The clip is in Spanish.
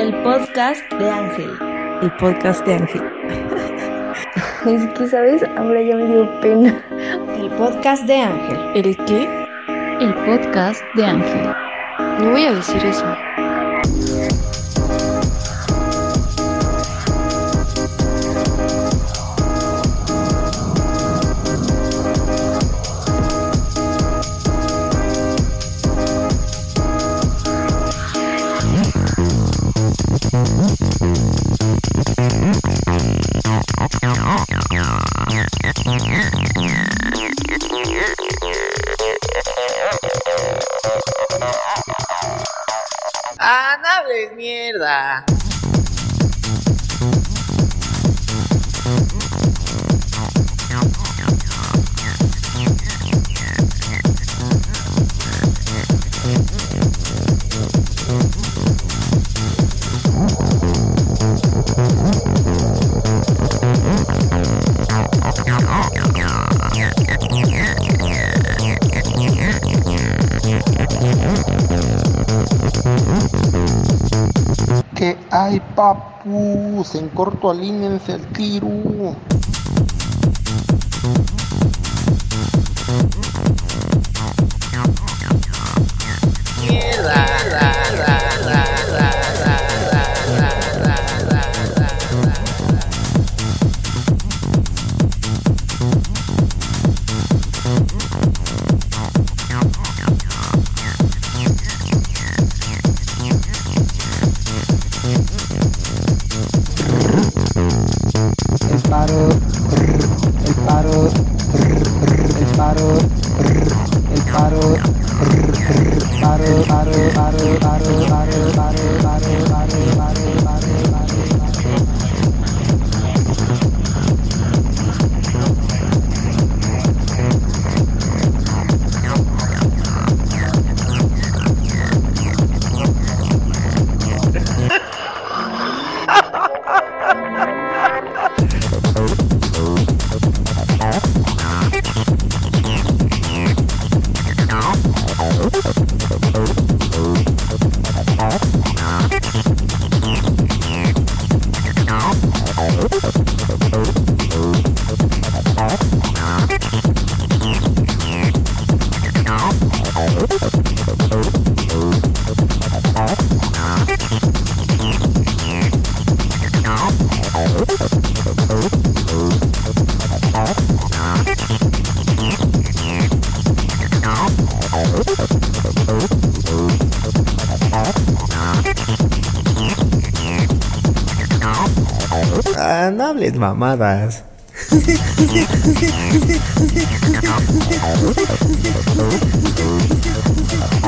El podcast de Ángel. El podcast de Ángel. Es que, ¿sabes? Ahora ya me dio pena. El podcast de Ángel. ¿El qué? El podcast de Ángel. No voy a decir eso. ¡Ah, no hables mierda! que hay, papu? En corto, alínense el tiro. Paro, el paro, el paro, ¡Ah, no hables mamadas!